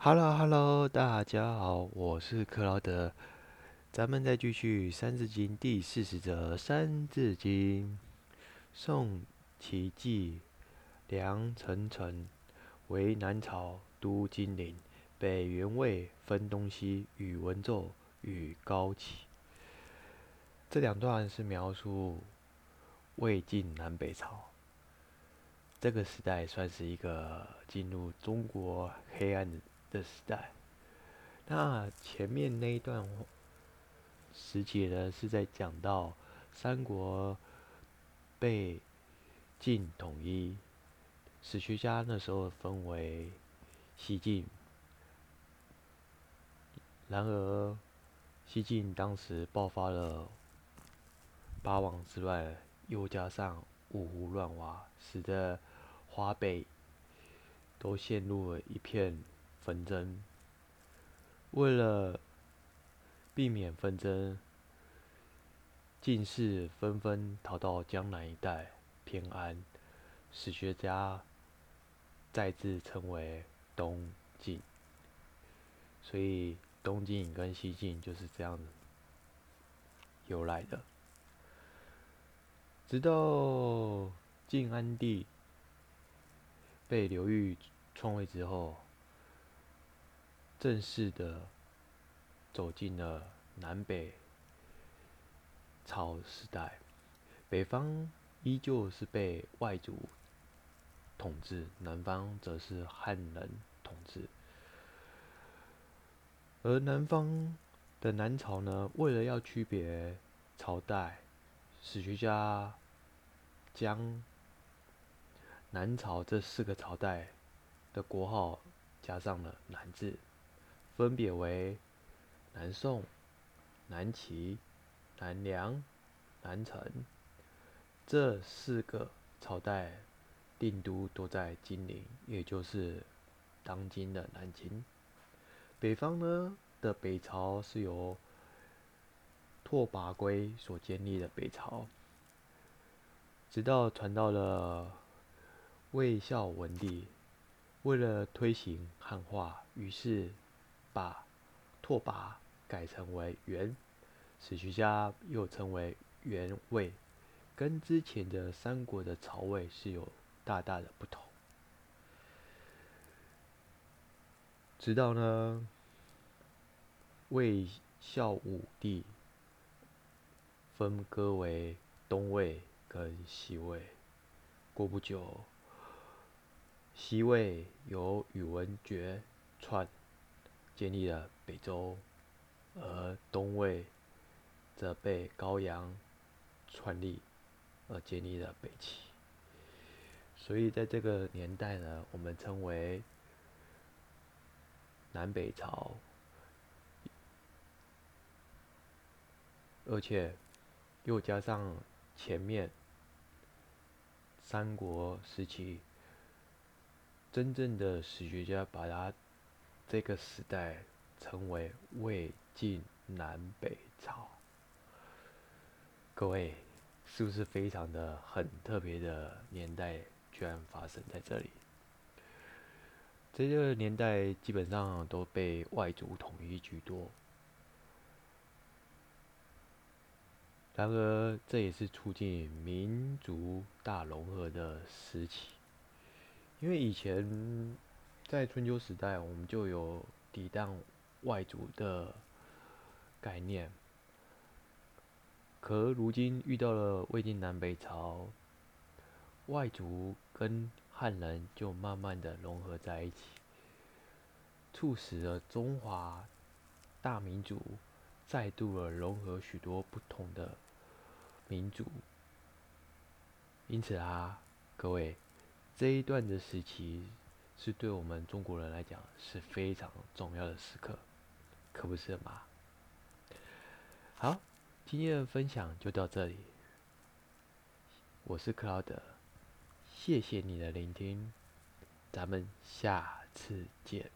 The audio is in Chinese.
Hello Hello，大家好，我是克劳德，咱们再继续《三字经》第四十则《三字经》。宋齐纪，梁陈陈，为南朝都金陵，北元魏分东西，宇文宙与高齐。这两段是描述魏晋南北朝。这个时代算是一个进入中国黑暗的时代。那前面那一段时节呢，是在讲到三国被晋统一，史学家那时候分为西晋。然而，西晋当时爆发了八王之乱，又加上五胡乱华，使得华北都陷入了一片纷争。为了避免纷争，进士纷纷逃到江南一带偏安，史学家再次称为东晋。所以东晋跟西晋就是这样由来的。直到晋安帝。被刘裕篡位之后，正式的走进了南北朝时代。北方依旧是被外族统治，南方则是汉人统治。而南方的南朝呢，为了要区别朝代，史学家将。南朝这四个朝代的国号加上了“南”字，分别为南宋、南齐、南梁、南陈。这四个朝代定都都在金陵，也就是当今的南京。北方呢的北朝是由拓跋圭所建立的北朝，直到传到了。魏孝文帝为了推行汉化，于是把拓跋改成为元，史学家又称为元魏，跟之前的三国的朝魏是有大大的不同。直到呢魏孝武帝分割为东魏跟西魏，过不久。西魏由宇文觉篡，建立了北周，而东魏则被高阳篡立，而建立了北齐。所以在这个年代呢，我们称为南北朝，而且又加上前面三国时期。真正的史学家把它这个时代称为魏晋南北朝。各位，是不是非常的很特别的年代，居然发生在这里？这个年代基本上都被外族统一居多。然而，这也是促进民族大融合的时期。因为以前在春秋时代，我们就有抵挡外族的概念，可如今遇到了魏晋南北朝，外族跟汉人就慢慢的融合在一起，促使了中华大民族再度的融合许多不同的民族，因此啊，各位。这一段的时期，是对我们中国人来讲是非常重要的时刻，可不是吗？好，今天的分享就到这里。我是克劳德，谢谢你的聆听，咱们下次见。